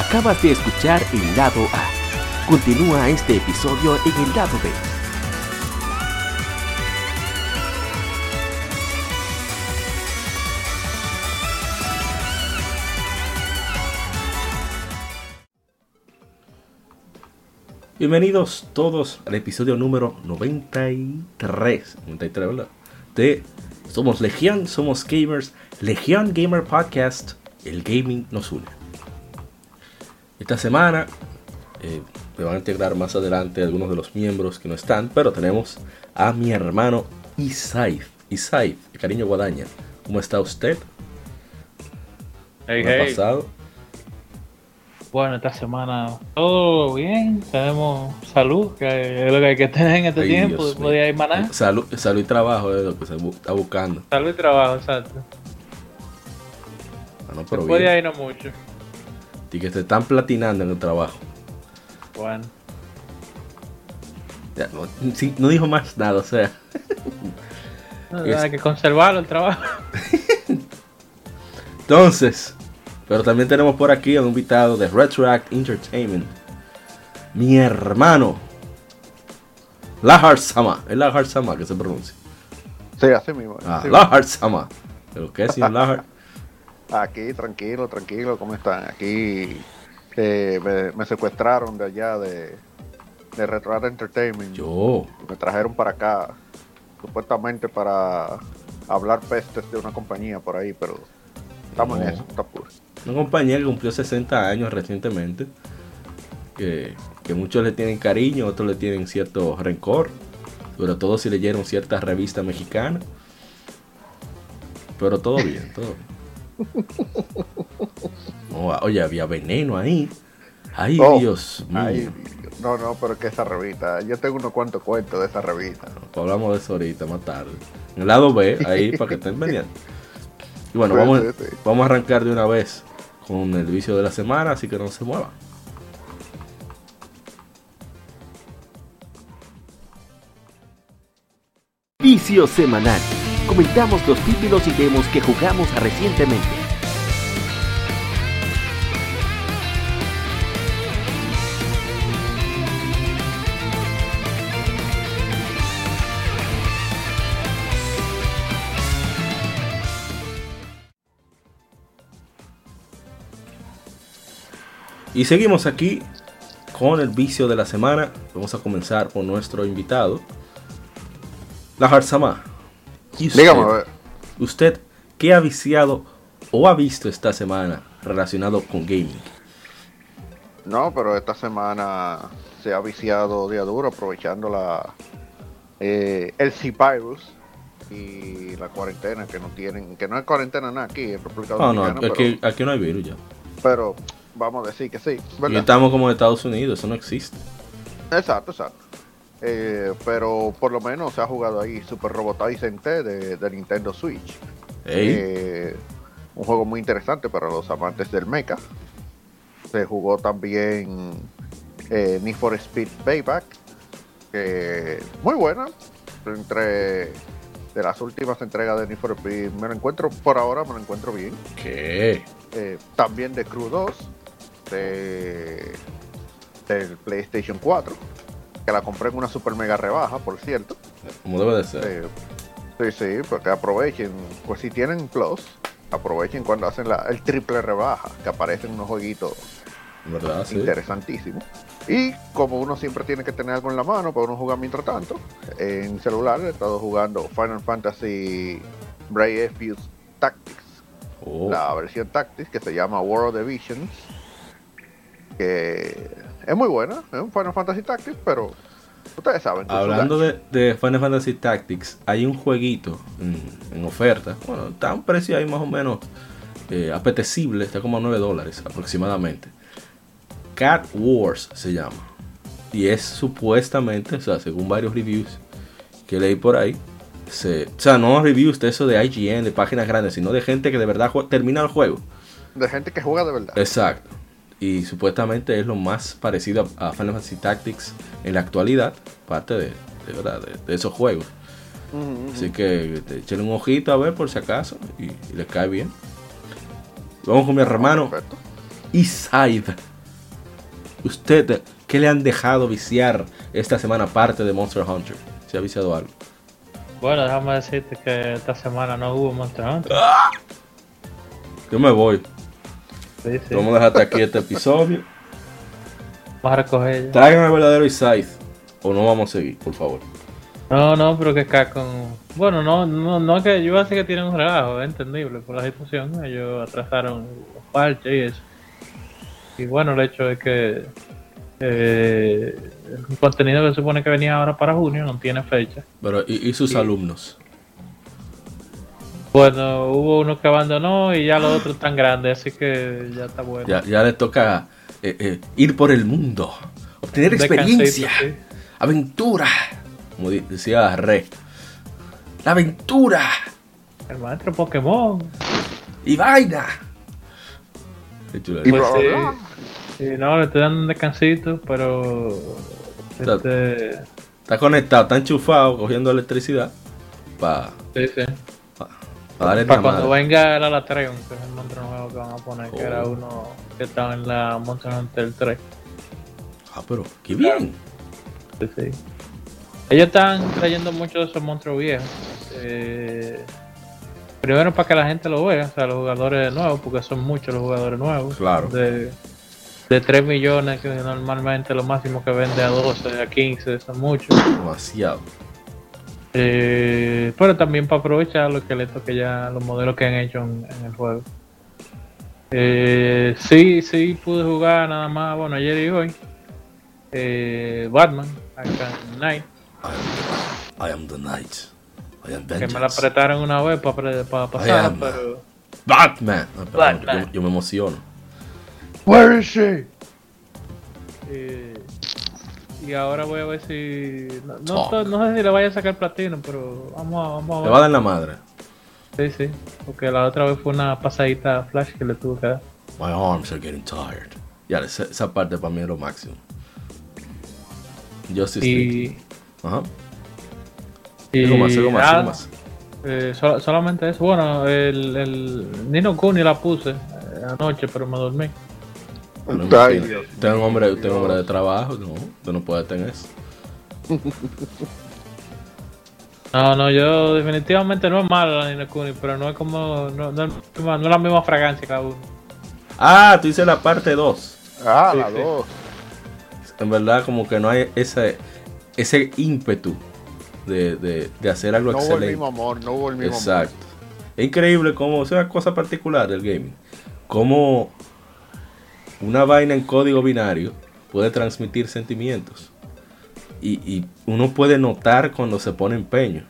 Acabas de escuchar el lado A. Continúa este episodio en el lado B. Bienvenidos todos al episodio número 93. 93, ¿verdad? De Somos Legión, somos gamers. Legión Gamer Podcast. El gaming nos une. Esta semana eh, me van a integrar más adelante algunos de los miembros que no están, pero tenemos a mi hermano Isaif. Isaif, cariño Guadaña. ¿Cómo está usted? Hey, ¿Cómo ha pasado? Bueno, esta semana todo bien, tenemos salud, que es lo que hay que tener en este Ay, tiempo, después de maná. Salud, salud y trabajo es lo que se está buscando. Salud y trabajo, exacto. Ah, no, pero Después de bien. ahí no mucho. Y que se están platinando en el trabajo. Bueno, Ya, no, sí, no dijo más nada, o sea. Es- hay que conservarlo el trabajo. Entonces, pero también tenemos por aquí a un invitado de Retroact Entertainment. Mi hermano. Lahar Sama. Es Lahar Sama que se pronuncia. Sí, así mismo. Ah, Lahar Sama. ¿Pero qué es, señor Lahar? Aquí, tranquilo, tranquilo, ¿cómo están? Aquí eh, me, me secuestraron de allá de, de Retro Entertainment. Yo. Me trajeron para acá, supuestamente para hablar pestes de una compañía por ahí, pero estamos No. en eso, está puro. Una compañía que cumplió 60 años recientemente. Que, que muchos le tienen cariño, otros le tienen cierto rencor. Sobre todo si leyeron cierta revista mexicana. Pero todo bien, todo bien. No, oye, había veneno ahí. Ay, Oh, Dios mío. Ay, no, no, pero que esa revista, yo tengo unos cuantos cuentos de esa revista. Pues hablamos de eso ahorita, más tarde. En el lado B, ahí para que estén pendientes. Y bueno, Sí, vamos, sí, sí. vamos a arrancar de una vez con el vicio de la semana, así que no se muevan. Vicio semanal. Comentamos los títulos y demos que jugamos recientemente. Y seguimos aquí con el vicio de la semana. Vamos a comenzar con nuestro invitado, Lahar Sama. ¿Y usted, Dígame, usted qué ha viciado o ha visto esta semana relacionado con gaming? No, pero esta semana se ha viciado día duro aprovechando la eh, el C-Virus y la cuarentena que no tienen, que no es cuarentena nada aquí en República No, no, Dominicana, aquí, pero, aquí no hay virus ya. pero vamos a decir que sí, Y estamos como en Estados Unidos, eso no existe. Exacto, exacto. Eh, pero por lo menos se ha jugado ahí Super Robot Tyson T de, de Nintendo Switch. Eh, un juego muy interesante para los amantes del mecha. Se jugó también eh, Need for Speed Payback, que muy buena. Entre de las últimas entregas de Need for Speed, me lo encuentro por ahora, me lo encuentro bien. ¿qué? Eh, también de Crew 2, de, del PlayStation 4, que la compré en una super mega rebaja, por cierto. Como debe de ser. Eh, sí, sí, porque aprovechen, pues si tienen Plus, aprovechen cuando hacen la, el triple rebaja, que aparecen unos jueguitos ¿Verdad? Sí. interesantísimos. Y como uno siempre tiene que tener algo en la mano para uno jugar mientras tanto, en celular he estado jugando Final Fantasy Brave Fuse Tactics, Oh, la versión Tactics que se llama World of Divisions, que es muy buena, es un Final Fantasy Tactics, pero ustedes saben. Hablando de, de Final Fantasy Tactics, hay un jueguito en, en oferta. Bueno, está a un precio ahí más o menos eh, apetecible, está como a 9 dólares aproximadamente. Cat Wars se llama. Y es supuestamente, o sea, según varios reviews que leí por ahí, se, o sea, no reviews de eso de IGN, de páginas grandes, sino de gente que de verdad termina el juego. de gente que juega de verdad. Exacto. Y supuestamente es lo más parecido a, Final Fantasy Tactics en la actualidad, parte de, de verdad, de, de esos juegos. Así que echen un ojito a ver por si acaso y, y les cae bien. Vamos con mi hermano Perfecto. Eastside. ¿Usted qué le han dejado viciar esta semana aparte de Monster Hunter? ¿Se ha viciado algo? Bueno, déjame decirte que esta semana no hubo Monster Hunter. Yo me voy. Sí, sí. Vamos a dejar hasta aquí este episodio. Vamos a recoger. Traigan el verdadero Eastside. O no vamos a seguir, por favor. No, no, pero que con... Bueno, no, no, no es que yo así que tienen un relajo, es entendible por la situación. Ellos atrasaron los parches y eso. Y bueno, el hecho es que eh, el contenido que se supone que venía ahora para junio no tiene fecha. Pero, ¿y, y sus alumnos? Bueno, hubo uno que abandonó y ya los otros están grandes, así que ya está bueno. Ya, ya les toca eh, eh, ir por el mundo, obtener Descansito, experiencia, sí. aventura. Como decía Re. La aventura El maestro Pokémon. y vaina. Y Pues sí. Sí, no, le estoy dando un descansito, pero. Está- Este, Está conectado, está enchufado, cogiendo electricidad para sí, sí. Para cuando venga el Alatreon, que es el monstruo nuevo que van a poner, que era Oh. uno que estaba en la Monster Hunter 3. Ah, pero qué bien. Sí, sí. Ellos están trayendo muchos de esos monstruos viejos. Eh, primero para que la gente lo vea, o sea, los jugadores nuevos, porque son muchos los jugadores nuevos. Claro. De, de 3 millones, que normalmente lo máximo que vende a 12, a 15, son muchos. Demasiado. Eh, pero también para aprovechar los esqueletos que ya, los modelos que han hecho en, en el juego. Eh, sí, sí pude jugar nada más, bueno, ayer y hoy. Eh, Batman, Arkham Knight, I am the night. I am que me la apretaron una vez para pasar, pero Batman. Batman. Yo, yo me emociono. Where is she? eh, y ahora voy a ver si no, no, sé si le vaya a sacar platino, pero vamos a, vamos a Le ver. va a dar la madre. Sí, sí, porque la otra vez fue una pasadita flash que le tuve que dar. My arms are getting tired. Ya, esa, esa parte para mí es lo máximo. Justice League. Y, Ajá. y Algo más, algo más, algo más. eh, sol- solamente eso. Bueno, el, el Nino Kuni la puse eh, anoche, pero me dormí. Bueno, Ay, Dios Usted es un hombre, usted es un hombre de trabajo, no, usted no puede tener eso. No, no, yo definitivamente no es malo la Nino Kuni, pero no es como. No, no, es la misma- no es la misma fragancia cada uno. Ah, tú dices la parte 2. Ah, Sí, la sí. dos. En verdad, como que no hay ese, ese ímpetu de, de, de hacer algo No hubo el excelente. mismo amor, no hubo el mismo Exacto. Es increíble cómo, es una cosa particular del gaming. Cómo una vaina en código binario puede transmitir sentimientos. Y, y uno puede notar cuando se pone empeño.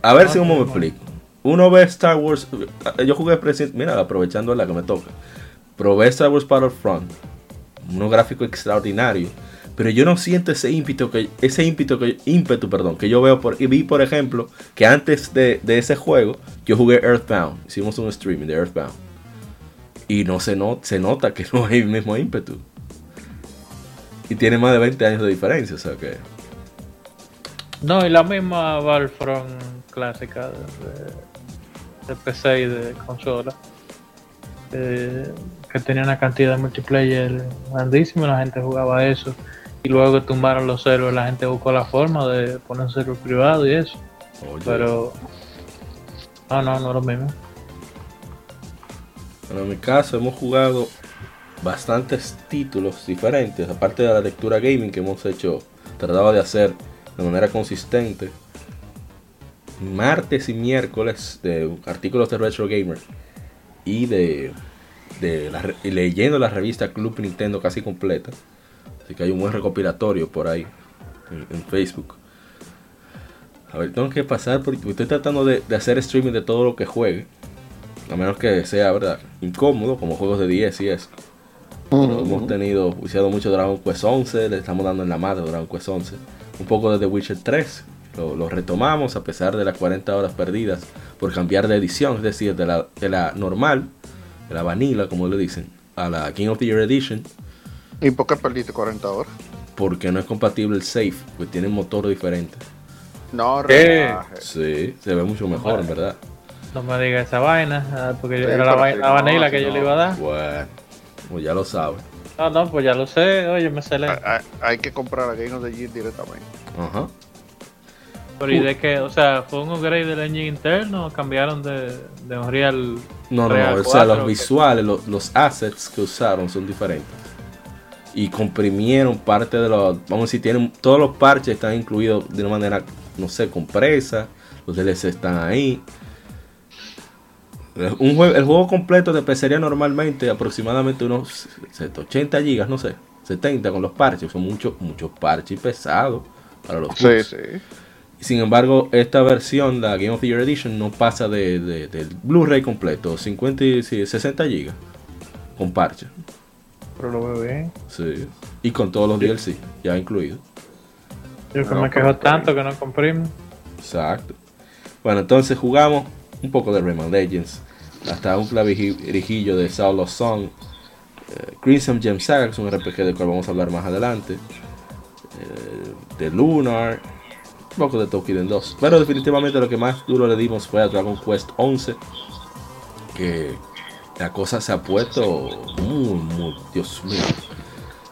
A ver si cómo me explico. Uno ve Star Wars. Yo jugué. Mira, aprovechando la que me toca. Probé Star Wars Battlefront. Unos gráficos extraordinarios. Pero yo no siento ese ímpetu que, ese ímpetu que, ímpetu, perdón, que yo veo por, y vi, por ejemplo, que antes de, de ese juego, yo jugué Earthbound. Hicimos un streaming de Earthbound. Y no se, no, se nota que no hay el mismo ímpetu. Y tiene más de 20 años de diferencia, o sea que. No, y la misma Battlefront clásica de, PC y de consola. eh, que tenía una cantidad de multiplayer grandísima, la gente jugaba eso. Y luego que tumbaron los servers, la gente buscó la forma de poner un server privado y eso. oye, Pero. No, no, no es lo mismo. En mi caso hemos jugado bastantes títulos diferentes, aparte de la lectura gaming que hemos hecho, tratado de hacer de manera consistente. Martes y miércoles de artículos de Retro Gamer y de, leyendo la revista Club Nintendo casi completa. Así que hay un buen recopilatorio por ahí en, Facebook. A ver, tengo que pasar porque estoy tratando de hacer streaming de todo lo que juegue. A menos que sea, ¿verdad? Incómodo, como juegos de 10 y eso. Pero hemos tenido, viciado mucho Dragon Quest 11, le estamos dando en la madre a Dragon Quest 11. Un poco de The Witcher 3, lo, lo retomamos a pesar de las 40 horas perdidas por cambiar de edición, es decir, de la, de la normal, de la vanilla, como le dicen, a la King of the Year Edition, ¿Y por qué perdiste 40 horas? porque no es compatible el save, pues tiene un motor diferente. No, ¿Qué? relaje. Sí, se ve mucho mejor, en verdad. No me diga esa vaina, ah, porque Sí, era la, pero vai- si la no, vanilla si que yo no. le iba a dar. Bueno, pues ya lo sabes. No, no, pues ya lo sé, oye, me sale. Hay, hay- hay que comprar a Game of the Year directamente. Ajá. Pero ¿y de qué? O sea, ¿fue un upgrade del engine interno o cambiaron de, de Unreal? No, no, Real no. O sea, 4, los visuales, los, los assets que usaron son diferentes. Y comprimieron parte de los. Vamos a decir, tienen. Todos los parches están incluidos de una manera, no sé, compresa. Los DLC están ahí. Un jue- el juego completo te pesaría normalmente aproximadamente unos 80 gigas, no sé, 70 con los parches. Son muchos muchos parches pesados para los Sí, bugs. sí. Y Sin embargo, esta versión, la Game of the Year Edition, no pasa de, de- del Blu-ray completo, 50 y sí, 60 GB con parche. Pero lo veo bien. Sí. Y con todos los DLC ya incluidos. Yo que No, me quejo tanto que no comprime. Exacto. Bueno, entonces jugamos un poco de Rayman Legends. Hasta un clavirijillo de Soul of Song. eh, Crimson Gem Saga, un RPG del cual vamos a hablar más adelante. eh, de Lunar. Un poco de Tokiden 2. Pero definitivamente lo que más duro le dimos fue a Dragon Quest 11. Que la cosa se ha puesto muy, muy. Dios mío.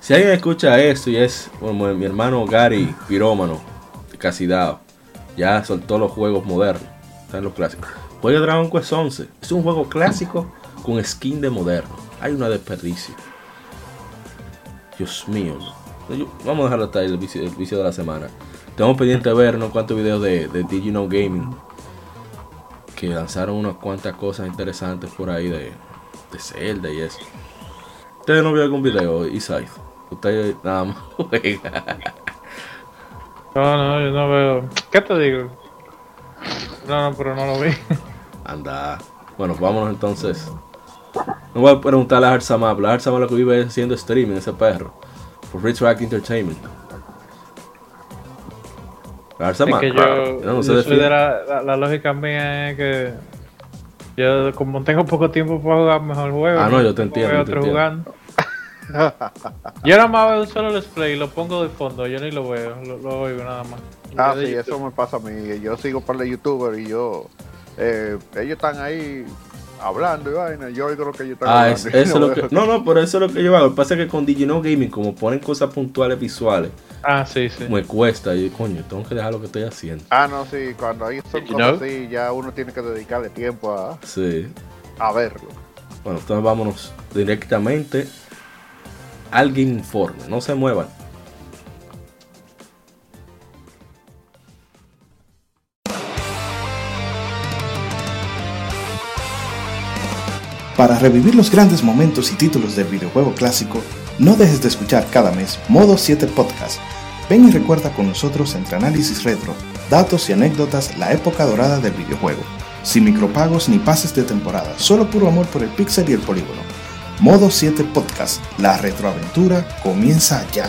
Si alguien escucha esto y es como mi hermano Gary Pirómano, de Casidao, ya soltó los juegos modernos, están los clásicos. Juega Dragon Quest 11, es un juego clásico con skin de moderno. Hay una desperdicio. Dios mío. vamos a dejarlo hasta el vicio, el vicio de la semana. Tenemos pendiente de ver unos cuantos videos de, de Gaming que lanzaron unas cuantas cosas interesantes por ahí de, de Zelda y eso. Ustedes no vio algún video, Isai. Usted nada más juega. No, no, yo no veo. ¿Qué te digo? No, no, pero no lo vi. Anda. Bueno, vámonos entonces. No voy a preguntarle a Arsamap. La Arsamap lo que vive es haciendo streaming, ese perro. Por Rich Rack Entertainment. La Es Arsamap. que yo, no, no se yo soy defiende. de la, la, la lógica mía es que yo como tengo poco tiempo para jugar mejor juego. Ah, no, yo te entiendo, yo te otro entiendo. jugando. yo nada más veo un solo display y lo pongo de fondo, yo ni lo veo, lo, lo oigo nada más. Ah, sí, YouTube. eso me pasa a mí. Yo sigo para de youtubers y yo. eh, ellos están ahí hablando y vaina. Yo oigo lo que ellos están Ah, hablando. es, eso es lo que. No, no, pero eso es lo que yo hago. Lo que pasa es que con Digino Gaming, como ponen cosas puntuales visuales, Ah, sí, sí. me cuesta. Y coño, tengo que dejar lo que estoy haciendo. Ah, no, sí, cuando ahí son cosas así, ya uno tiene que dedicarle tiempo a, Sí. a verlo. Bueno, entonces vámonos directamente al Game Informe. No se muevan. Para revivir los grandes momentos y títulos del videojuego clásico, no dejes de escuchar cada mes Modo 7 Podcast. Ven y recuerda con nosotros entre análisis retro, datos y anécdotas la época dorada del videojuego. Sin micropagos ni pases de temporada, solo puro amor por el pixel y el polígono. Modo 7 Podcast, la retroaventura comienza ya.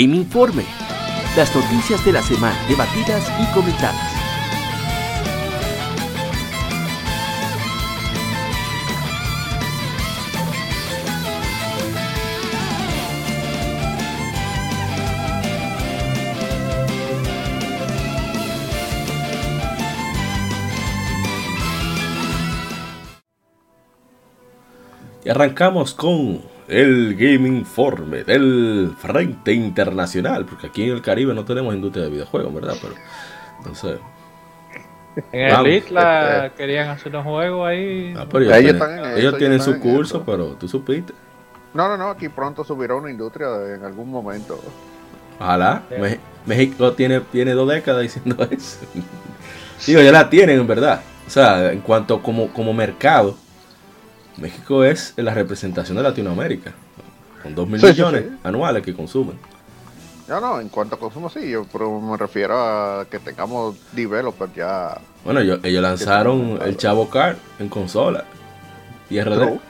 Game Informe. Las noticias de la semana debatidas y comentadas. Y arrancamos con el Game Informe del Frente Internacional, porque aquí en el Caribe no tenemos industria de videojuegos, ¿verdad? Pero, entonces, En el Vamos. Isla querían hacer un juego ahí. ah, pero ellos, Ellos tienen, están en eso, ellos tienen su curso, pero tú supiste. No, no, no, aquí pronto subirá una industria en algún momento. Ojalá. Sí. Me- México tiene, tiene dos décadas diciendo eso. Digo, ya la tienen, en verdad. O sea, en cuanto como, como mercado, México es la representación de Latinoamérica. Con 2 mil Sí, millones sí. anuales que consumen. Ya no, en cuanto a consumo sí, yo pero me refiero a que tengamos developers ya. Bueno, ellos, ellos lanzaron el Chavo Card en consola. Y RD. True.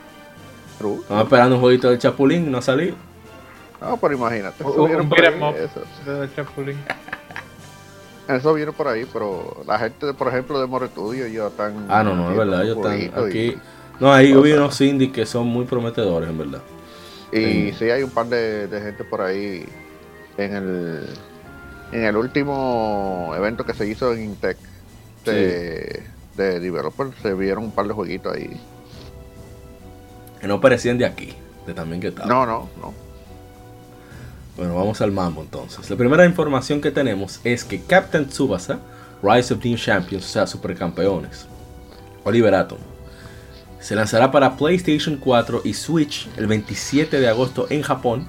True. Estamos esperando un jueguito del Chapulín, no ha salido. No, pero imagínate, Un- eso viene un por ahí, eso, de Chapulín. eso viene por ahí, pero la gente, por ejemplo, de Moretudio ya están. Ah, no, no, es verdad. Ellos están y- aquí. No, ahí yo vi unos indies que son muy prometedores, en verdad. Y Sí. sí hay un par de, de gente por ahí en el en el último evento que se hizo en Intec de, de developers se vieron un par de jueguitos ahí. Que no parecían de aquí. De también que estaban. No, no, no. Bueno, vamos al mambo entonces. La primera información que tenemos es que Captain Tsubasa, Rise of Team Champions, o sea, supercampeones, Oliver Atom, se lanzará para PlayStation 4 y Switch el 27 de agosto en Japón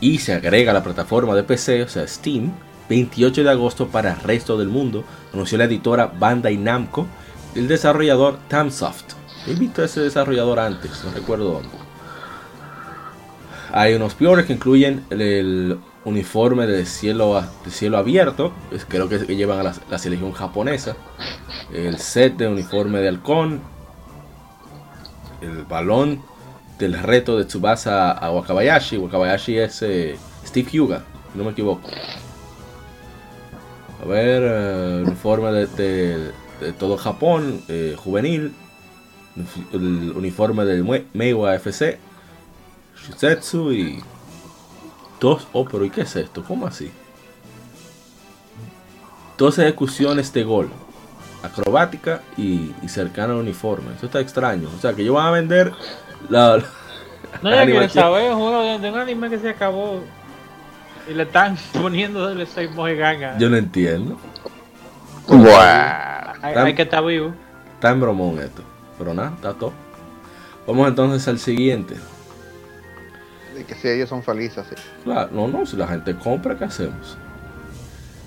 y se agrega a la plataforma de PC, o sea, Steam, 28 de agosto para el resto del mundo, anunció la editora Bandai Namco y el desarrollador Tamsoft. He visto a ese desarrollador antes, no recuerdo dónde. Hay unos peores que incluyen el, uniforme de cielo, cielo abierto, creo que, llevan a la selección japonesa, el set de uniforme de halcón, el balón del reto de Tsubasa a Wakabayashi. Wakabayashi es eh, Steve si no me equivoco. A ver, eh, uniforme de, de- de todo Japón, eh, juvenil, el uniforme del Meiwa FC, Shusetsu y dos. Oh, pero ¿y qué es esto? ¿Cómo así? Dos ejecuciones de gol, acrobática y, y cercana al uniforme. Esto está extraño. O sea, que ellos van a vender la. la- No, ya quiero saber, juego de, de un anime que se acabó y le están poniendo del seis ganga. Yo no entiendo. Bueno. Hay, hay que estar vivo. Está en bromón esto. Pero nada, está todo. Vamos entonces al siguiente. Y que si ellos son felices, sí. Claro, no, no, si la gente compra, ¿qué hacemos?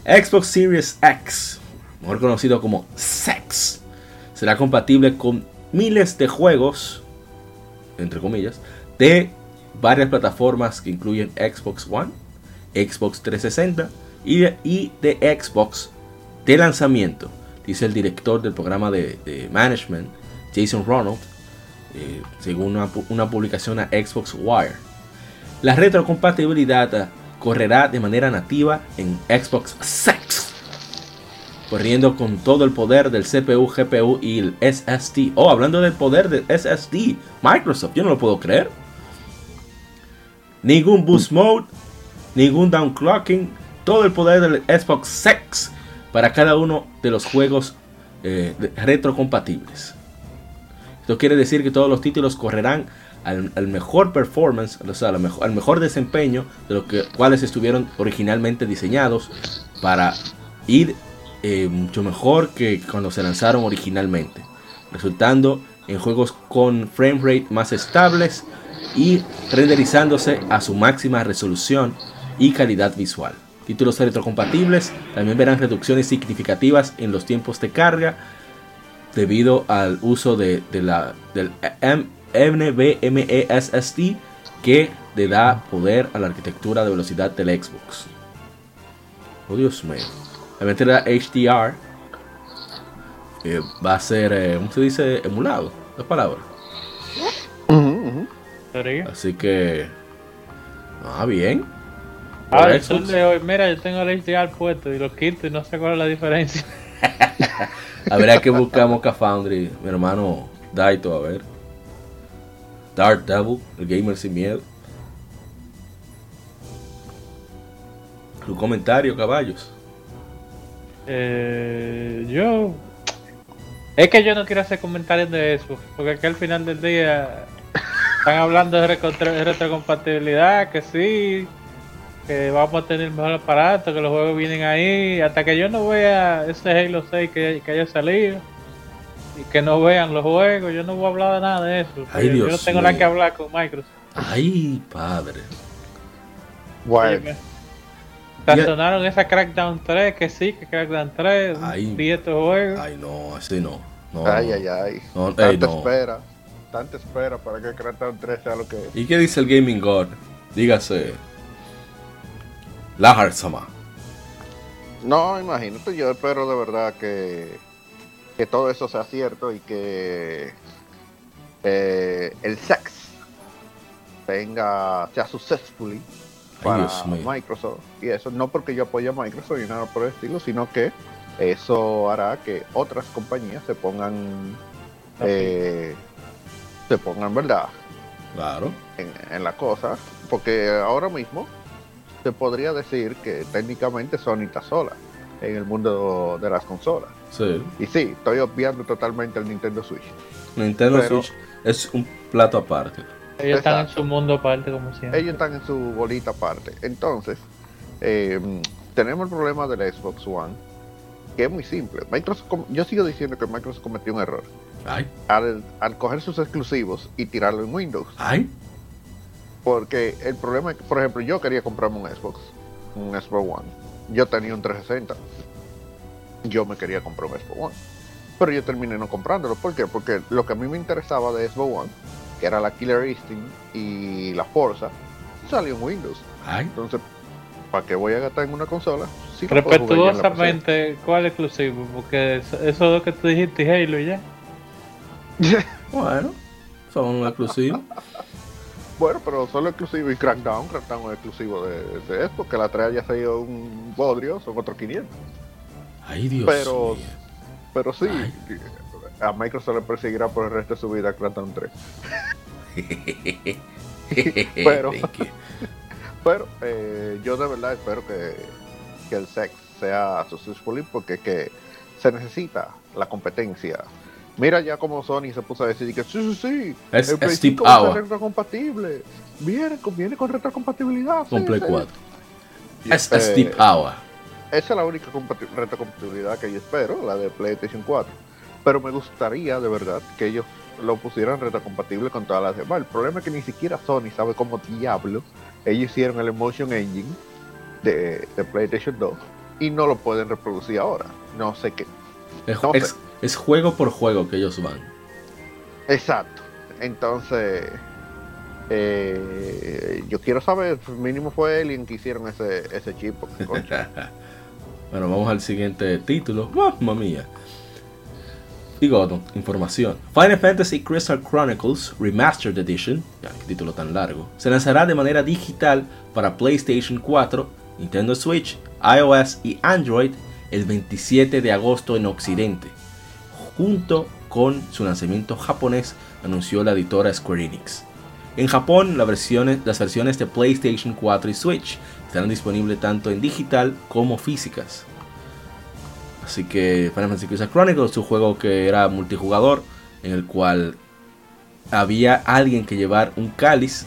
Xbox Series X, mejor conocido como Sex, será compatible con miles de juegos, entre comillas, de varias plataformas que incluyen Xbox One, Xbox 360 y de, y de Xbox de lanzamiento, dice el director del programa de, management, Jason Ronald, eh, según una publicación a Xbox Wire. La retrocompatibilidad eh, correrá de manera nativa en Xbox Sex, corriendo con todo el poder del CPU, GPU y el SSD. Oh, hablando del poder del SSD, Microsoft, yo no lo puedo creer. Ningún boost mode, ningún downclocking, todo el poder del Xbox Sex para cada uno de los juegos eh, retrocompatibles. Esto quiere decir que todos los títulos correrán al, mejor performance, o sea, al mejor, desempeño de los cuales estuvieron originalmente diseñados para ir eh, mucho mejor que cuando se lanzaron originalmente, resultando en juegos con frame rate más estables y renderizándose a su máxima resolución y calidad visual. Títulos retrocompatibles también verán reducciones significativas en los tiempos de carga debido al uso de, la, del NVMe SSD que le da poder a la arquitectura de velocidad del Xbox. Oh Dios mío. La HDR eh, va a ser, eh, ¿cómo se dice? Emulado, la palabra. Ujú, ujú. ¿Sería? Así que... Ah, bien. Ah, el Xbox. sol de hoy, mira, yo tengo el HDR puesto y lo quito y no sé cuál es la diferencia. Habría que buscar Mocha Foundry, mi hermano Daito, a ver. Dark Devil, el gamer sin miedo. Tu comentario, caballos. Eh, yo. Es que yo no quiero hacer comentarios de eso, porque aquí al final del día. están hablando de retrocompatibilidad, que sí, que vamos a tener mejor aparato, que los juegos vienen ahí, hasta que yo no vea ese Halo 6 que, que haya salido y que no vean los juegos, yo no voy a hablar de nada de eso. Ay, yo, yo no Dios tengo nada que hablar con Microsoft. Ay, padre. Bueno, Sancionaron esa Crackdown 3, que sí, que Crackdown 3, Ay. estos juegos. Ay, no, así no. no ay, ay, ay. No, ey, Tanta no. espera. Tanta espera para que Crackdown 3 sea lo que es. ¿Y qué dice el Gaming God? Dígase. Lahar Sama. No, imagínate, yo espero de verdad que, que todo eso sea cierto y que eh, el sex venga, sea successfully para. Microsoft. Y eso no porque yo apoye a Microsoft ni nada por el estilo, sino que eso hará que otras compañías se pongan, eh, se pongan, ¿verdad? Claro. en, en la cosa, porque ahora mismo se podría decir que técnicamente Sony está sola en el mundo de las consolas. Sí. Y sí, estoy obviando totalmente el Nintendo Switch. Nintendo Pero- Switch es un plato aparte. Ellos están en su mundo aparte, como siempre. Ellos están en su bolita aparte. Entonces, eh, tenemos el problema del Xbox One, que es muy simple. Microsoft, yo sigo diciendo que Microsoft cometió un error Ay, al, al coger sus exclusivos y tirarlo en Windows. ay. Porque el problema es que, por ejemplo, yo quería comprarme un Xbox, un Xbox One. Yo tenía un 360. Yo me quería comprar un Xbox One. Pero yo terminé no comprándolo. ¿Por qué? Porque lo que a mí me interesaba de Xbox One, que era la Killer Instinct y la Forza, salió en Windows. Ay. Entonces, ¿para qué voy a gastar en una consola? Lo PC. Respetuosamente, ¿cuál exclusivo? Porque eso- esos dos que tú dijiste, Halo y ya. Bueno, son exclusivos. Bueno, pero solo exclusivo y Crackdown. Crackdown es exclusivo de, de Xbox, que la 3 ya se dio un bodrio, son otros 500. Ay, Dios Pero- mío. Pero sí, Ay. A Microsoft le perseguirá por el resto de su vida Crackdown 3. Pero-. Pero eh, yo de verdad espero que, que el sex sea successful porque que se necesita la competencia. Mira ya como Sony se puso a decir que sí, sí, sí, Es- el es Steve 5 va a ser Hour. retrocompatible. Viene con, viene con retrocompatibilidad. Con sí, Play sí. 4. Es Eh, Steve Hour. Esa es la única compati- retrocompatibilidad que yo espero, la de PlayStation 4. Pero me gustaría de verdad que ellos lo pusieran retrocompatible con todas las demás. El problema es que ni siquiera Sony sabe cómo diablo ellos hicieron el Emotion Engine de, de PlayStation 2 y no lo pueden reproducir ahora. No sé qué. Es, no es- sé. es juego por juego que ellos van. Exacto. Entonces, eh, yo quiero saber, mínimo fue Alien que hicieron ese, ese chip. bueno, vamos al siguiente título. Mamma mía. Información. Final Fantasy Crystal Chronicles Remastered Edition, título tan largo, se lanzará de manera digital para PlayStation 4, Nintendo Switch, iOS y Android el 27 de agosto en Occidente, junto con su lanzamiento japonés, anunció la editora Square Enix. En Japón, las versiones de PlayStation 4 y Switch estarán disponibles tanto en digital como físicas. Así que Final Fantasy Chronicles es un juego que era multijugador, en el cual había alguien que llevar un cáliz,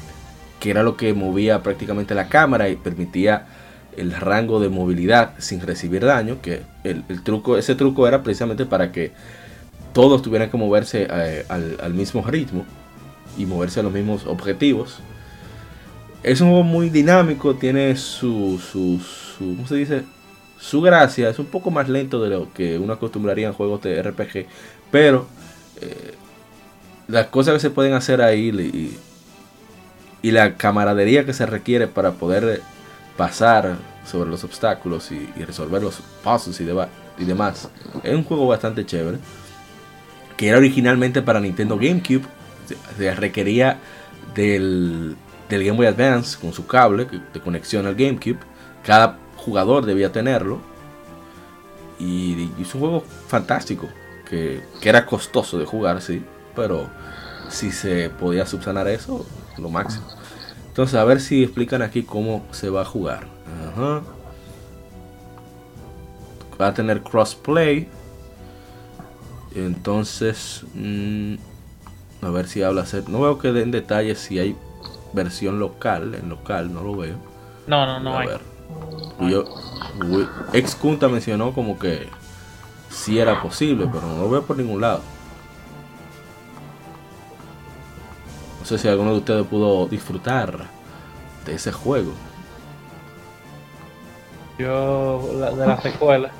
que era lo que movía prácticamente la cámara y permitía el rango de movilidad sin recibir daño, que el, el truco, ese truco era precisamente para que todos tuvieran que moverse eh, al, al mismo ritmo y moverse a los mismos objetivos. Es un juego muy dinámico, tiene su, su, su ¿cómo se dice? Su gracia, es un poco más lento de lo que uno acostumbraría en juegos de RPG, pero eh, las cosas que se pueden hacer ahí y, y la camaradería que se requiere para poder pasar sobre los obstáculos y, resolver los pasos y, demás, es un juego bastante chévere, que era originalmente para Nintendo GameCube, se- requería del, del Game Boy Advance con su cable de conexión al GameCube. Cada jugador debía tenerlo. Y, y es un juego fantástico. Que, que era costoso de jugar, sí. Pero si se podía subsanar eso, lo máximo. Entonces, a ver si explican aquí cómo se va a jugar. Ajá. Va a tener crossplay. Entonces, mm, A ver si habla. No veo que den detalles si hay versión local. En local no lo veo. No, no, no a hay. ver. Y yo, ex Kunta mencionó como que sí era posible, pero no lo veo por ningún lado. No sé si alguno de ustedes pudo disfrutar de ese juego. Yo, la- de la secuela.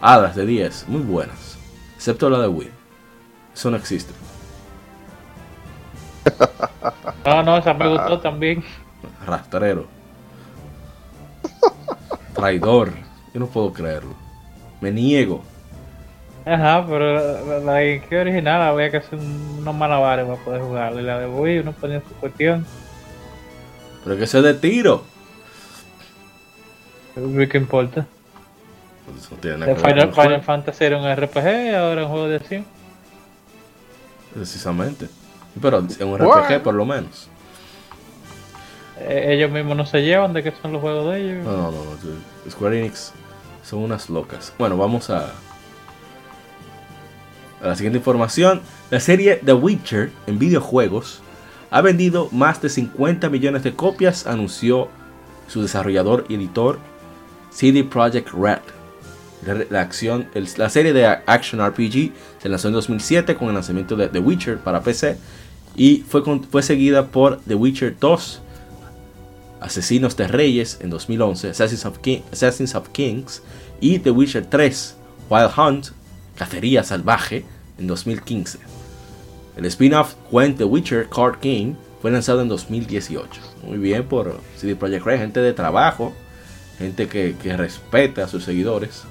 Ah, las de 10, muy buenas. Excepto la de Wii. Eso no existe. No, no, esa me gustó también. Rastrero. Traidor. Yo no puedo creerlo. Me niego. Ajá, pero la, la GameCube original había que hacer un- unos malabares para poder jugarla. Y la de Wii uno ponía su cuestión. Pero que eso es de tiro. ¿Qué importa? Pues no tiene nada El que ver Final, Fantasy era un RPG, ahora es un juego de acción. Precisamente. Pero en un. RPG por lo menos. Eh, ellos mismos no se llevan de que son los juegos de ellos. No, no, no. Square Enix son unas locas. Bueno, vamos a, a la siguiente información. La serie The Witcher en videojuegos ha vendido más de 50 millones de copias, anunció su desarrollador y editor CD Projekt Red. La, acción, la serie de Action RPG se lanzó en 2007 con el lanzamiento de The Witcher para PC y fue, fue seguida por The Witcher 2, Asesinos de Reyes en 2011, Assassins of, Ki- Assassins of Kings y The Witcher 3, Wild Hunt, Cacería Salvaje en 2015. El spin-off When The Witcher Card Game fue lanzado en 2018. Muy bien por CD Projekt Red, gente de trabajo, gente que, que respeta a sus seguidores.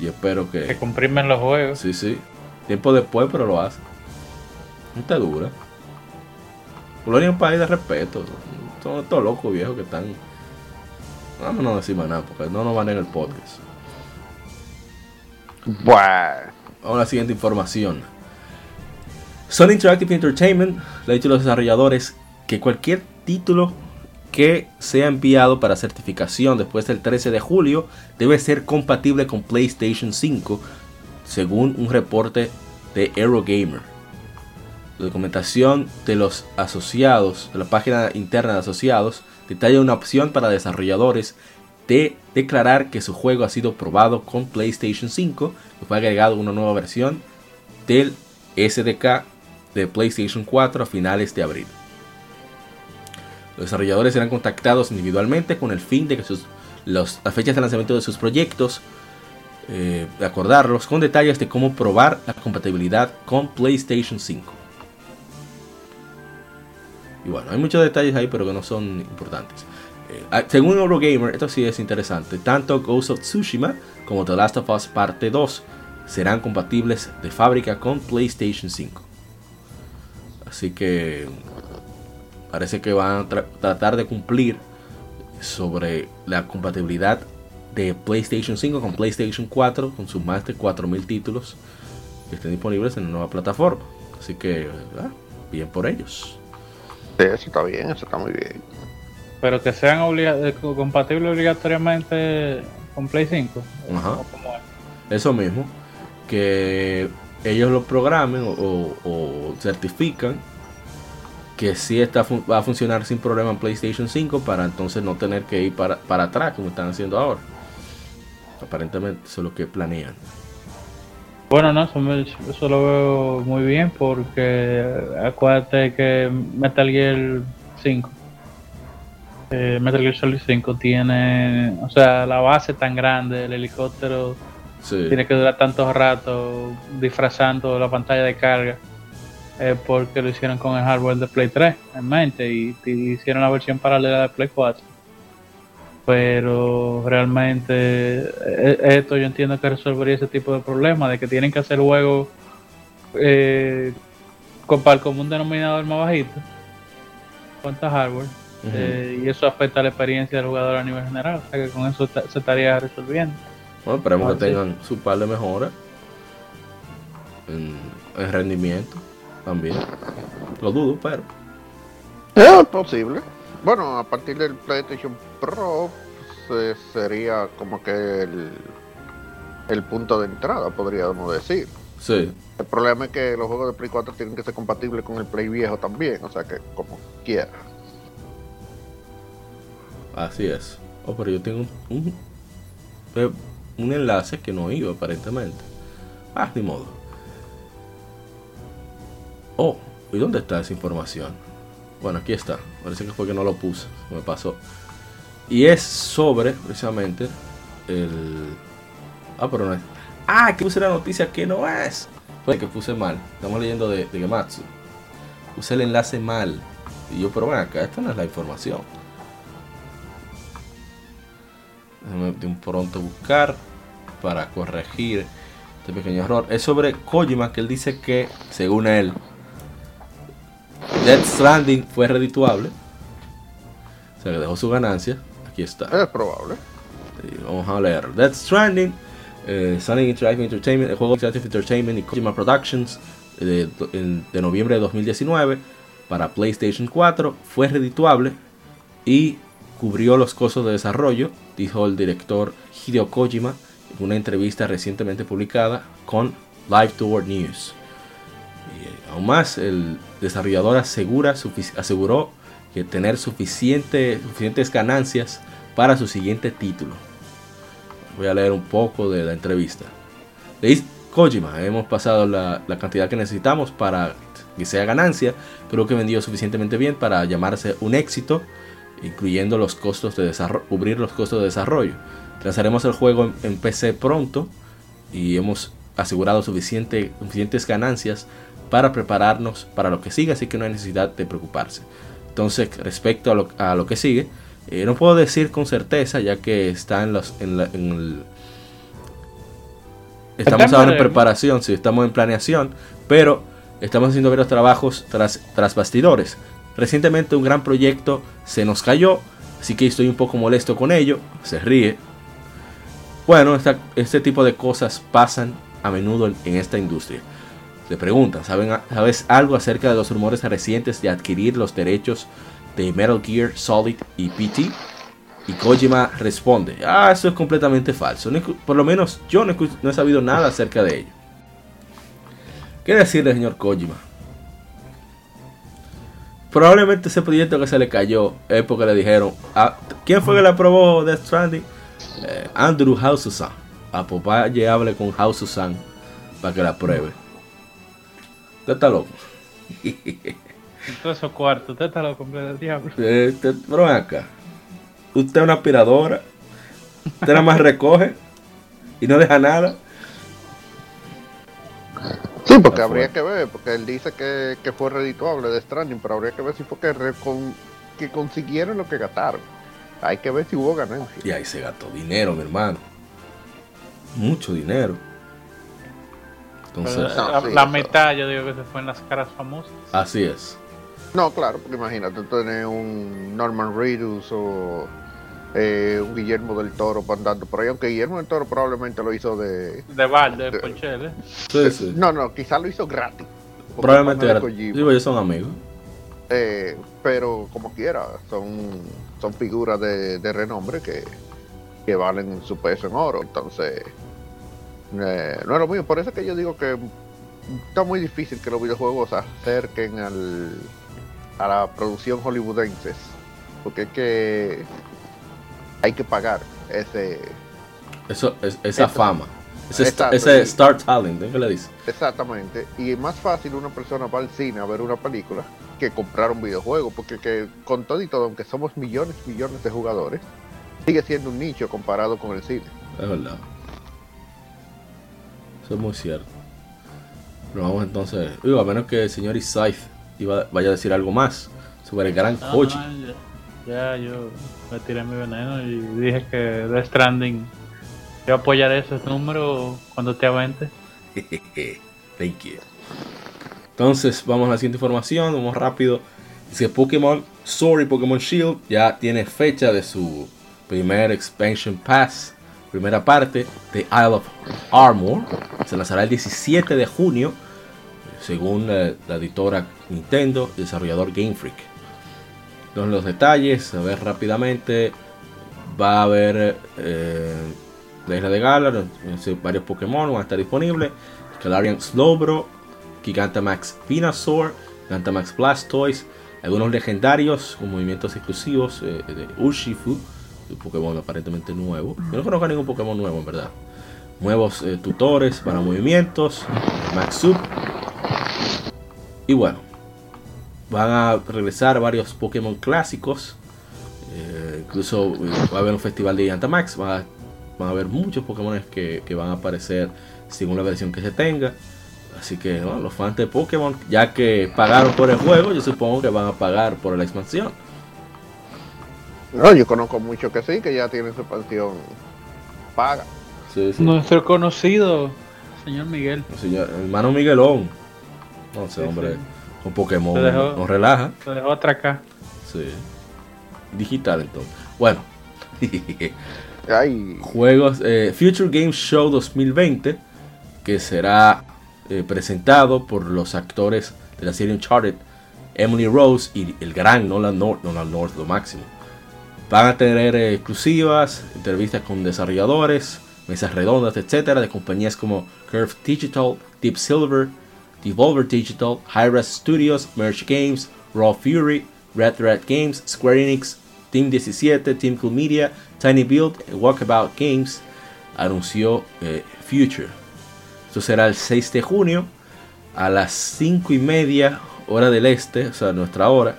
Y espero Que que... comprimen los juegos. Sí, sí. Tiempo después, pero lo hace. No te dura. Colonia es un país de respeto. Son estos locos viejos que están. Vamos no decir más nada porque no nos van en el podcast. Bueno, Vamos a la siguiente información. Sony Interactive Entertainment le ha dicho a los desarrolladores que cualquier título que sea enviado para certificación después del 13 de julio debe ser compatible con PlayStation 5, según un reporte de Eurogamer. La documentación de los asociados, de la página interna de asociados, detalla una opción para desarrolladores de declarar que su juego ha sido probado con PlayStation 5 y fue agregado una nueva versión del SDK de PlayStation 4 a finales de abril. Los desarrolladores serán contactados individualmente con el fin de que sus, las fechas de lanzamiento de sus proyectos, eh, acordarlos con detalles de cómo probar la compatibilidad con PlayStation 5. Y bueno, hay muchos detalles ahí, pero que no son importantes. Eh, ah, según Eurogamer, esto sí es interesante. Tanto Ghost of Tsushima como The Last of Us Parte 2 serán compatibles de fábrica con PlayStation 5. Así que parece que van a tra- tratar de cumplir sobre la compatibilidad de PlayStation 5 con PlayStation 4 con sus más de 4000 títulos que estén disponibles en la nueva plataforma. Así que, ah, bien por ellos. Sí, eso está bien, eso está muy bien. Pero que sean obliga- eh, co- compatibles obligatoriamente con Play 5. Ajá. Eso mismo, que ellos lo programen o, o- o certifican que sí está, fun- va a funcionar sin problema en PlayStation 5 para entonces no tener que ir para, para atrás como están haciendo ahora. Aparentemente eso es lo que planean. Bueno, no, eso, me- eso lo veo muy bien porque acuérdate que Metal Gear 5, eh, Metal Gear Solid 5 tiene, o sea, la base tan grande, el helicóptero Sí, tiene que durar tantos ratos disfrazando la pantalla de carga eh, porque lo hicieron con el hardware de Play 3 en mente y, y hicieron la versión paralela de Play 4 pero realmente eh, esto yo entiendo que resolvería ese tipo de problema de que tienen que hacer juegos eh, con, para el común denominador más bajito cuánta hardware eh, y eso afecta la experiencia del jugador a nivel general o sea que con eso se estaría resolviendo Bueno, esperemos que tengan su par de mejoras en, en rendimiento también. Lo dudo, pero Es posible. Bueno, a partir del PlayStation Pro pues, eh, sería como que el, el punto de entrada, podríamos decir. Sí. El problema es que los juegos de Play 4 tienen que ser compatibles con el Play viejo también, o sea que como quiera. Así es. Oh, pero yo tengo un, un, eh, un enlace que no iba aparentemente. Ah, ni modo. Oh, ¿y dónde está esa información? Bueno, aquí está. Parece que fue que no lo puse. se Me pasó. Y es sobre, precisamente, el... Ah, pero no es... Ah, que puse la noticia que no es. Fue que puse mal. Estamos leyendo de, de Gematsu. Puse el enlace mal. Y yo, pero ven acá, esta no es la información. Déjame de un pronto buscar para corregir este pequeño error. Es sobre Kojima que él dice que, según él, Death Stranding fue redituable. O sea que dejó su ganancia. Aquí está. Es probable. Y vamos a leer. Death Stranding, eh, Sonic Interactive Entertainment, el juego Interactive Entertainment y Kojima Productions eh, de, noviembre de 2019 para PlayStation 4 fue redituable y cubrió los costos de desarrollo, dijo el director Hideo Kojima en una entrevista recientemente publicada con Live Tour News. Y eh, aún más, el desarrollador asegura, aseguró que tener suficiente, suficientes ganancias para su siguiente título. Voy a leer un poco de la entrevista. Le dice Kojima, hemos pasado la, la cantidad que necesitamos para que sea ganancia. Creo que vendió suficientemente bien para llamarse un éxito, incluyendo los costos de desarrollo, cubrir los costos de desarrollo. Lanzaremos el juego en, en PC pronto y hemos asegurado suficiente, suficientes ganancias para prepararnos para lo que sigue, así que no hay necesidad de preocuparse. Entonces, respecto a lo, a lo que sigue, eh, no puedo decir con certeza, ya que está en, los, en, la- en el... Estamos ahora en preparación, sí, estamos en planeación, pero estamos haciendo varios trabajos tras, tras bastidores. Recientemente un gran proyecto se nos cayó, así que estoy un poco molesto con ello, se ríe. Bueno, esta- este tipo de cosas pasan a menudo en, en esta industria. Le preguntan, ¿saben, ¿sabes algo acerca de los rumores recientes de adquirir los derechos de Metal Gear Solid y PT? Y Kojima responde, ah, eso es completamente falso. Por lo menos yo no he, no he sabido nada acerca de ello. ¿Qué decirle, señor Kojima? Probablemente ese proyecto que se le cayó es porque le dijeron, ah, ¿quién fue que le aprobó Death Stranding? Eh, Andrew Haususan. A Popeye hable con Haususan para que la apruebe. Usted está loco. Todos esos cuartos, usted está loco, hombre del diablo. Eh, usted- pero ven acá. Usted es una aspiradora. Usted nada más recoge y no deja nada. Sí, porque habría que ver, porque él dice que, que fue redituable de Stranding, pero habría que ver si fue que, que consiguieron lo que gastaron. Hay que ver si hubo ganancia. Y ahí se gastó dinero, mi hermano. Mucho dinero. Pero Entonces, No, la, sí, la mitad yo digo que se fue en las caras famosas. así es. No, claro, porque imagínate, tenés un Norman Reedus o eh, un Guillermo del Toro andando por ahí, aunque Guillermo del Toro probablemente lo hizo de... De balde, De- por chele. Sí, sí. No, no, quizás lo hizo gratis. Probablemente Kojima. Digo, ellos son amigos. Eh, pero como quiera, son, son figuras de, de renombre que, que valen su peso en oro. Entonces, eh, no es lo mismo. Por eso es que yo digo que está muy difícil que los videojuegos se acerquen al, a la producción hollywoodense. Porque es que hay que pagar ese... Eso, es- esa fama. Ese, Exacto, ese Star Talent, ¿eh? ¿qué le dice? Exactamente. Y es más fácil una persona va al cine a ver una película que comprar un videojuego. Porque que, con todo y todo, aunque somos millones y millones de jugadores, sigue siendo un nicho comparado con el cine. Es verdad. Eso es muy cierto. Pero vamos entonces. Digo, a menos que el señor Isaith iba, vaya a decir algo más sobre el gran Koji. no, ya, ya yo me tiré mi veneno y dije que Death Stranding yo apoyaré ese número cuando te avente. Thank you. Entonces, vamos a la siguiente información. Vamos rápido. Dice Pokémon Sword y Pokémon Shield ya tiene fecha de su primer expansion pass, primera parte de Isle of Armor. Se lanzará el 17 de junio, según la, la editora Nintendo y desarrollador Game Freak. Entonces, los detalles, a ver rápidamente. Va a haber eh, la isla de Galar, varios Pokémon van a estar disponibles. Galarian Slowbro, Gigantamax Venusaur, Gigantamax Blastoise, algunos legendarios con movimientos exclusivos eh, de Urshifu, un Pokémon aparentemente nuevo. Yo no conozco ningún Pokémon nuevo en verdad. Nuevos eh, tutores para movimientos, Maxup. Y bueno, van a regresar varios Pokémon clásicos. Eh, incluso eh, va a haber un festival de Gigantamax. Van a, van a haber muchos Pokémon que, que van a aparecer según la versión que se tenga. Así que bueno, los fans de Pokémon, ya que pagaron por el juego, yo supongo que van a pagar por la expansión. No, yo conozco muchos que sí, que ya tienen su expansión paga. Sí, sí. Nuestro conocido señor Miguel. El señor- el hermano Miguelón. No sé, Sí, hombre. sí. Con Pokémon Se dejó. nos relaja. Se dejó atracar. Sí. Digital entonces. Bueno. Ay, Juegos eh, Future Game Show 2020 que será eh, presentado por los actores de la serie Uncharted, Emily Rose y el gran Nolan North, Nolan North lo máximo. Van a tener eh, exclusivas, entrevistas con desarrolladores, mesas redondas, etcétera, de compañías como Curve Digital, Deep Silver, Devolver Digital, Hi-Res Studios, Merge Games, Raw Fury, Red Red Games, Square Enix, Team 17, Team Cool Media, Tiny Build, y Walkabout Games, anunció eh, Future. Esto será el 6 de junio a las 5 y media hora del este, o sea, nuestra hora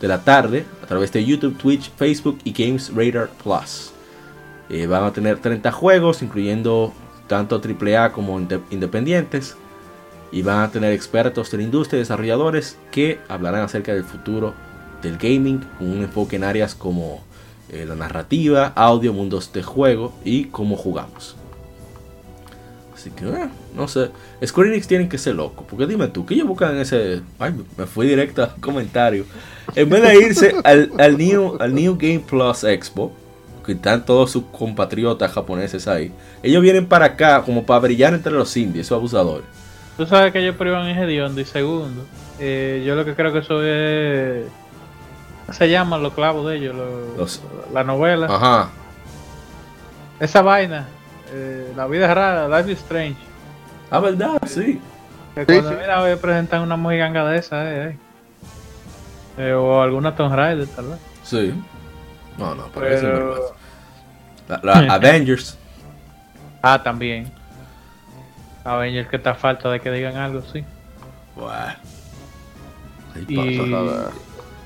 de la tarde, a través de YouTube, Twitch, Facebook y Games Radar Plus. Eh, van a tener 30 juegos, incluyendo tanto AAA como inde- independientes. Y van a tener expertos de la industria y desarrolladores que hablarán acerca del futuro del gaming con un enfoque en áreas como eh, la narrativa, audio, mundos de juego y cómo jugamos. Así que, eh, no sé. Square Enix tienen que ser locos. Porque dime tú, ¿qué ellos buscan en ese. Ay, me fui directo al comentario. En vez de irse al, al, New, al New Game Plus Expo, que están todos sus compatriotas japoneses ahí, ellos vienen para acá como para brillar entre los indies, esos abusadores. Tú sabes que ellos privan en hediondo y segundo. eh, yo lo que creo que eso es. Se llaman los clavos de ellos, los- Los- la novela. Ajá. Esa vaina, eh, la vida es rara, Life is Strange. Ah, verdad, sí. Que Sí, cuando sí. mira, voy a presentar una mojiganga de esa, eh, eh. Eh, o alguna Tomb Raider, tal vez. Sí. No, no, pero eso es. La, la Avengers. Ah, también. Avengers que está falta de que digan algo, sí. Buah. Ahí Y pasa.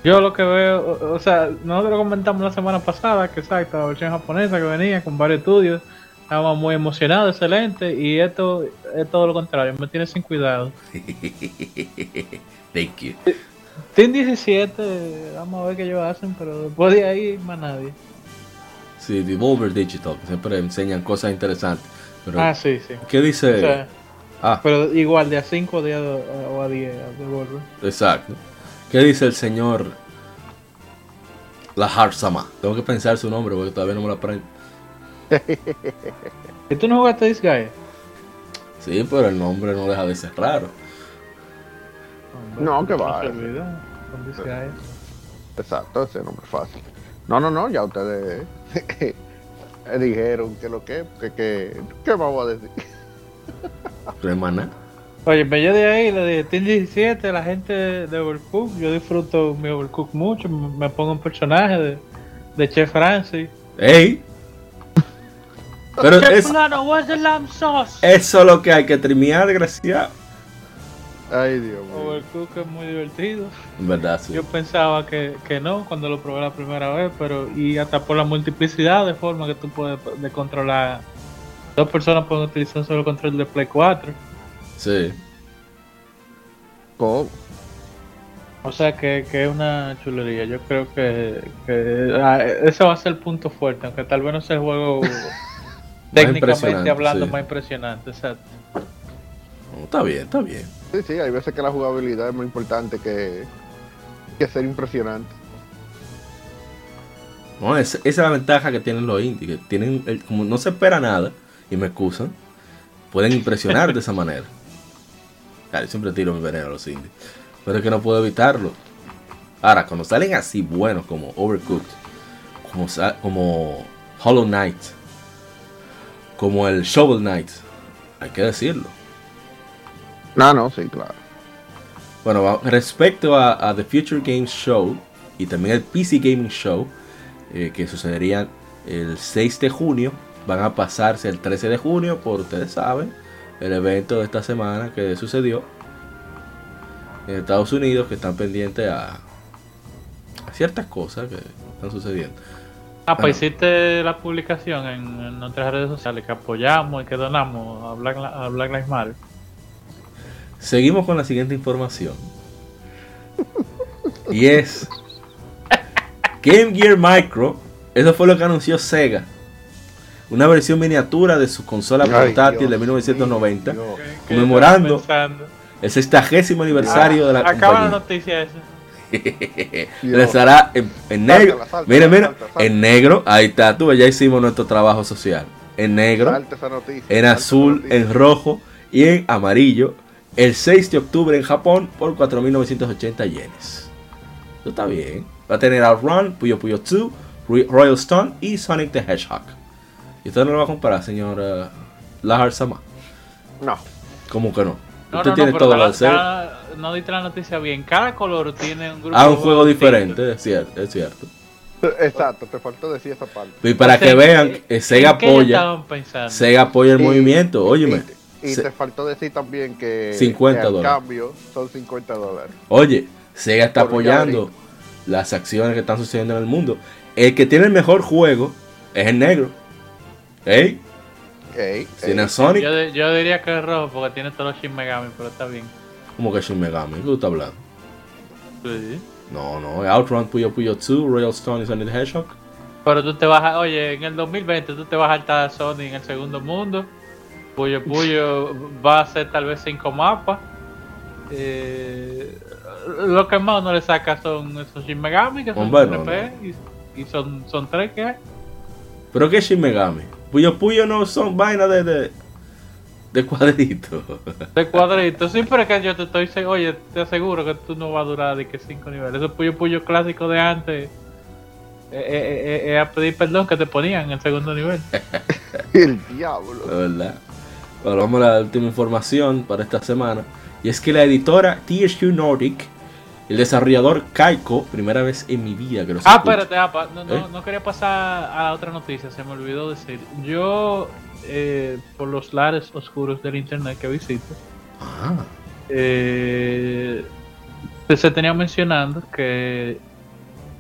yo lo que veo, o, sea, nosotros lo comentamos la semana pasada, que exacto, la versión japonesa que venía con varios estudios, estábamos muy emocionados, excelente, y esto es todo lo contrario, me tiene sin cuidado. Thank you. Team 17, vamos a ver qué ellos hacen, pero después de ahí, más nadie. Sí, Devolver Digital, que siempre enseñan cosas interesantes. Pero, Ah, sí, sí. ¿qué dice? O sea, ah, pero igual de a 5 días o a 10 a Devolver. exacto. ¿Qué dice el señor La Harsama? Tengo que pensar su nombre porque todavía no me lo aprendo. ¿Y tú no jugaste This Guy? Sí, pero el nombre no deja de ser raro. No, que va. This. Exacto, ese nombre es fácil. No, no, no, ya ustedes dijeron que lo que, que, que, ¿qué vamos a decir? Hermana. Oye, me yo de ahí le dije, Team 17, la gente de Overcook, yo disfruto mi Overcook mucho, me pongo un personaje de, de Chef Francis. ¡Ey! Pero Chef es, fulano, where's the lamb sauce? eso es lo que hay que terminar, desgraciado. Ay, Dios mío. Overcook es muy divertido. Verdad, sí. Yo pensaba que, que no cuando lo probé la primera vez, pero y hasta por la multiplicidad de formas que tú puedes de controlar. Dos personas pueden utilizar un solo control de Play 4. Sí. ¿Cómo? O sea que, que es una chulería. Yo creo que, que ah, ese va a ser el punto fuerte, aunque tal vez no sea el juego técnicamente hablando sí. más impresionante. Exacto. Está bien, está bien. Sí, sí, hay veces que la jugabilidad es muy importante que, que ser impresionante. No, es- esa es la ventaja que tienen los indies, que tienen, el- como no se espera nada, y me excusan, pueden impresionar de esa manera. Claro, yo siempre tiro mi veneno a los indies, pero es que no puedo evitarlo. Ahora, cuando salen así buenos como Overcooked, como, como Hollow Knight, como el Shovel Knight, hay que decirlo. No, no, sí, claro. Bueno, respecto a, a The Future Games Show y también el PC Gaming Show, eh, que sucederían el 6 de junio, van a pasarse el 13 de junio, por ustedes saben, el evento de esta semana que sucedió en Estados Unidos, que están pendientes a, a ciertas cosas que están sucediendo. Ah, pues Bueno. hiciste la publicación en, en nuestras redes sociales que apoyamos y que donamos a Black, a Black Lives Matter. Seguimos con la siguiente información. Y es Game Gear Micro. Eso fue lo que anunció Sega. Una versión miniatura de su consola Ay, portátil Dios de 1990. mío. ¿Qué Conmemorando. El sextagésimo aniversario de la Ah, Acaba la noticia esa. Les hará en, en negro. Mira, mira. En negro. Ahí está. Tú, ya hicimos nuestro trabajo social. En negro. Salte esa noticia, en azul, en rojo y en amarillo el 6 de octubre en Japón por 4.980 yenes. Eso está bien. Va a tener Outrun, Puyo Puyo 2, Ro- Royal Stone y Sonic the Hedgehog. ¿Y usted no lo va a comparar, señor uh, Lahar Sama? No, ¿Cómo que no? No, usted no, tiene no, todo cada- cada- no diste la noticia bien. Cada color tiene un grupo Ah, un juego diferente, es cierto. Es cierto. exacto, te faltó decir esa parte. Y para O sea, que vean, ¿en- eh, Sega apoya, estaban pensando? Sega apoya el Y- movimiento. Óyeme, Y, y Se- te faltó decir también que 50 que al dólares. cambio son 50 dólares. Oye, Sega está Por apoyando las acciones que están sucediendo en el mundo. El que tiene el mejor juego es el negro. ¿Ey? Ey, Tiene ey. a Sonic Yo, diría que es rojo porque tiene todos los Shin Megami, pero está bien. como que Shin Megami. ¿Qué tú estás hablando? Sí. No, no. Outrun, Puyo Puyo 2, Royal Stone y Sonic the Hedgehog. Pero tú te vas a, oye, en el 2020 tú te vas a saltar a Sony en el segundo mundo. Puyo Puyo va a ser tal vez cinco mapas. Eh, lo que más no le saca son esos Shin Megami, que son Hombre, no, RP, y, y son, son tres que hay. ¿Pero qué Shin Megami? Puyo Puyo no son vainas de, de, de cuadritos. De cuadritos. Sí, pero es que yo te estoy oye, te aseguro que tú no vas a durar de que cinco niveles. Esos Puyo Puyo clásicos de antes. eh, eh, eh, eh, a pedir perdón que te ponían en el segundo nivel. El diablo. La verdad. Bueno, vamos a la última información para esta semana. Y es que la editora THQ Nordic, el desarrollador Kaiko, primera vez en mi vida que lo Ah, escucho. espérate, no, ¿Eh? no quería pasar a la otra noticia, se me olvidó decir. Yo, eh, por los lares oscuros del internet que visito, Ah, eh, se tenía mencionando que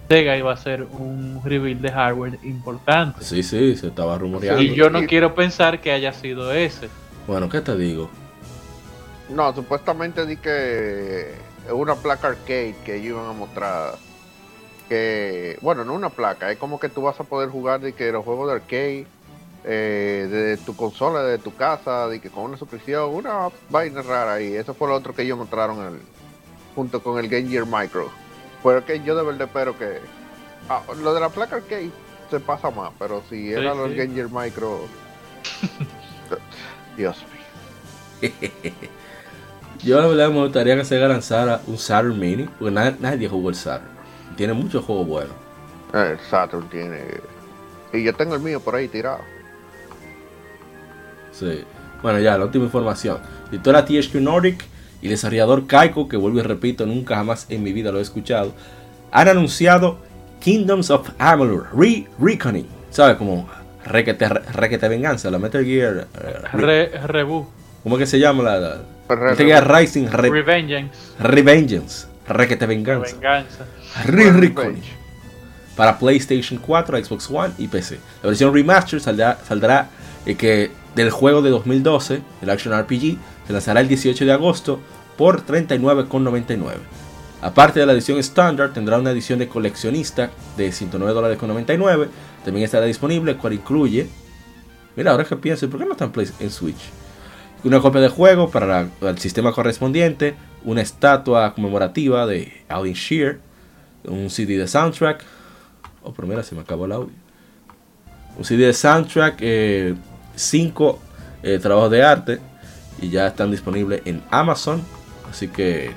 Sega iba a hacer un reveal de hardware importante. sí, sí, se estaba rumoreando. Y yo no quiero pensar que haya sido ese. Bueno, ¿qué te digo? No, supuestamente di que es una placa arcade que ellos iban a mostrar. Que, bueno, no una placa, es como que tú vas a poder jugar de que los juegos de arcade eh, de tu consola, de tu casa, de que con una suscripción, una vaina rara. Y eso fue lo otro que ellos mostraron el- junto con el Game Gear Micro. Pero que yo de verdad espero que. ah, lo de la placa arcade se pasa más, pero si era lo del sí. Game Gear Micro. Dios mío. Yo la verdad me gustaría que Sega lanzara un Saturn Mini, porque na- nadie jugó el Saturn. Tiene muchos juegos buenos. El Saturn tiene. Y yo tengo el mío por ahí tirado. Sí. Bueno, ya, la última información. Editora THQ Nordic y desarrollador Kaiko, que vuelvo y repito, nunca jamás en mi vida lo he escuchado, han anunciado Kingdoms of Amalur Re Reckoning. ¿Sabes? Como Requete, requete Venganza, la Metal Gear. eh, Re- Re, Rebu, ¿Cómo que se llama la, la- Re- Metal Gear Rising Re- Revengeance, Revengeance? Requete Venganza. Venganza. Re. Para PlayStation 4, Xbox One y PC. La versión remaster saldrá, saldrá eh, que del juego de 2012, el Action RPG, se lanzará el 18 de agosto por 39,99. Aparte de la edición estándar, tendrá una edición de coleccionista de 109,99 También estará disponible, cual incluye. Mira, ahora que pienso, ¿por qué no está en, en Switch? Una copia de juego para el sistema correspondiente, una estatua conmemorativa de Alvin Shear, un CD de soundtrack. Oh, pero mira, se me acabó el audio. Un CD de soundtrack, 5 trabajos de arte y ya están disponibles en Amazon. Así que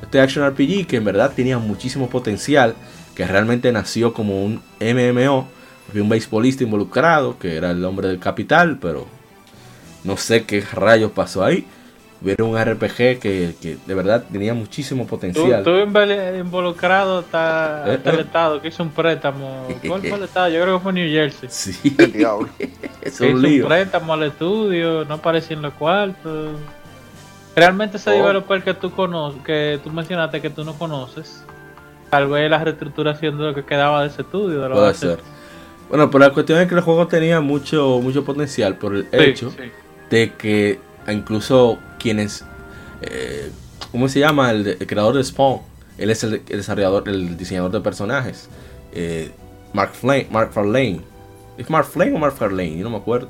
este Action RPG que en verdad tenía muchísimo potencial, que realmente nació como un MMO. Había un beisbolista involucrado, que era el hombre del capital, pero no sé qué rayos pasó ahí. Hubiera un RPG que, que de verdad tenía muchísimo potencial. Estuve involucrado hasta, ¿Eh? hasta el estado que hizo un préstamo. ¿Cuál fue el estado? Yo creo que fue New Jersey. Sí, El diablo. es un hizo un préstamo al estudio, no aparecía en los cuartos. Realmente ese Oh. developer que tú conoces, que tú mencionaste que tú no conoces, tal vez la reestructuración de lo que quedaba de ese estudio. De la Puede ser. Bueno, pero la cuestión es que el juego tenía mucho, mucho potencial por el Sí, hecho sí. de que incluso quienes, eh, ¿cómo se llama? El, creador de Spawn, él es el, el desarrollador, el diseñador de personajes, eh, Mark Flame, Mark Farlane. ¿Es Mark Flame o Mark Farlane? Yo no me acuerdo.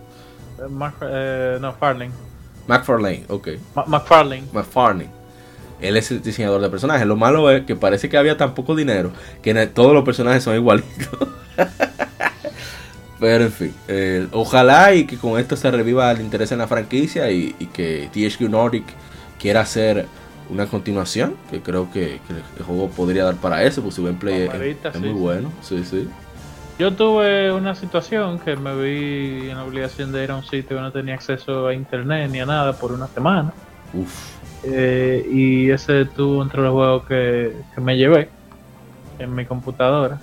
Eh, Mark- eh, no, Farlane. Mark Farlane, ok. Ma- McFarlane. McFarlane. Él es el diseñador de personajes. Lo malo es que parece que había tan poco dinero que todos los personajes son igualitos. Pero en fin, eh, ojalá y que con esto se reviva el interés en la franquicia y, y que THQ Nordic quiera hacer una continuación, que creo que, que el juego podría dar para eso, pues su gameplay es, Amerita, es sí, muy bueno. Sí, sí. Yo tuve una situación que me vi en la obligación de ir a un sitio que no tenía acceso a internet ni a nada por una semana. Uf. Eh, y ese estuvo entre los juegos que, que me llevé en mi computadora.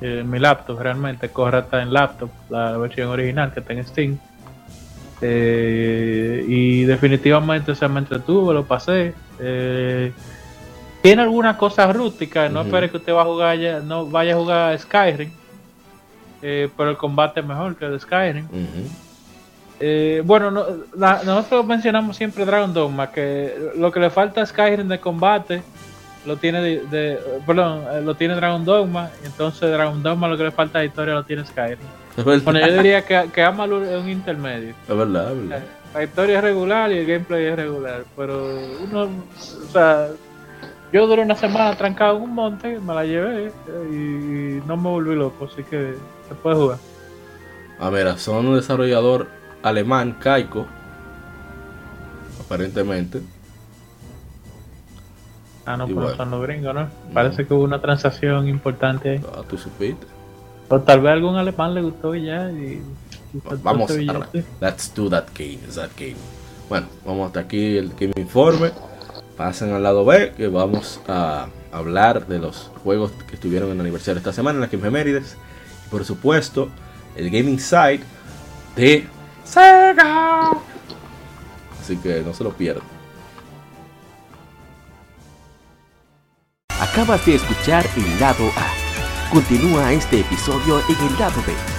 En mi laptop realmente, corre hasta en laptop, la versión original que está en Steam. Eh, y definitivamente se me entretuvo, lo pasé. Eh, tiene algunas cosas rústicas, no Ujú. espere que usted va a jugar ya, no vaya a jugar Skyrim. eh, pero el combate es mejor que el de Skyrim. Eh, bueno, no- la- nosotros mencionamos siempre Dragon Dogma, que lo que le falta a Skyrim de combate lo tiene de, de- perdón, eh, lo tiene Dragon Dogma, y entonces Dragon Dogma lo que le falta de historia lo tiene Skyrim. Bueno, yo diría que, que Amalur es un intermedio. es verdad, es verdad. La historia es regular y el gameplay es regular, pero uno, o sea, yo duré una semana trancado en un monte, me la llevé eh, y no me volví loco, así que se puede jugar. Ah, mira, son un desarrollador alemán, Kaiko. Aparentemente. Ah, no, Y pero bueno. son los gringos, ¿no? Parece que hubo una transacción importante ahí. Ah, tú supiste. O tal vez a algún alemán le gustó y ya. Y, Vamos a. Let's do that game, that game. Bueno, vamos hasta aquí el Game Informe. Pasen al lado B, que vamos a hablar de los juegos que estuvieron en el aniversario esta semana, en las Game Efemérides. Y por supuesto, el Gaming Side de Sega. Así que no se lo pierdan. Acabas de escuchar el lado A. Continúa este episodio en el lado B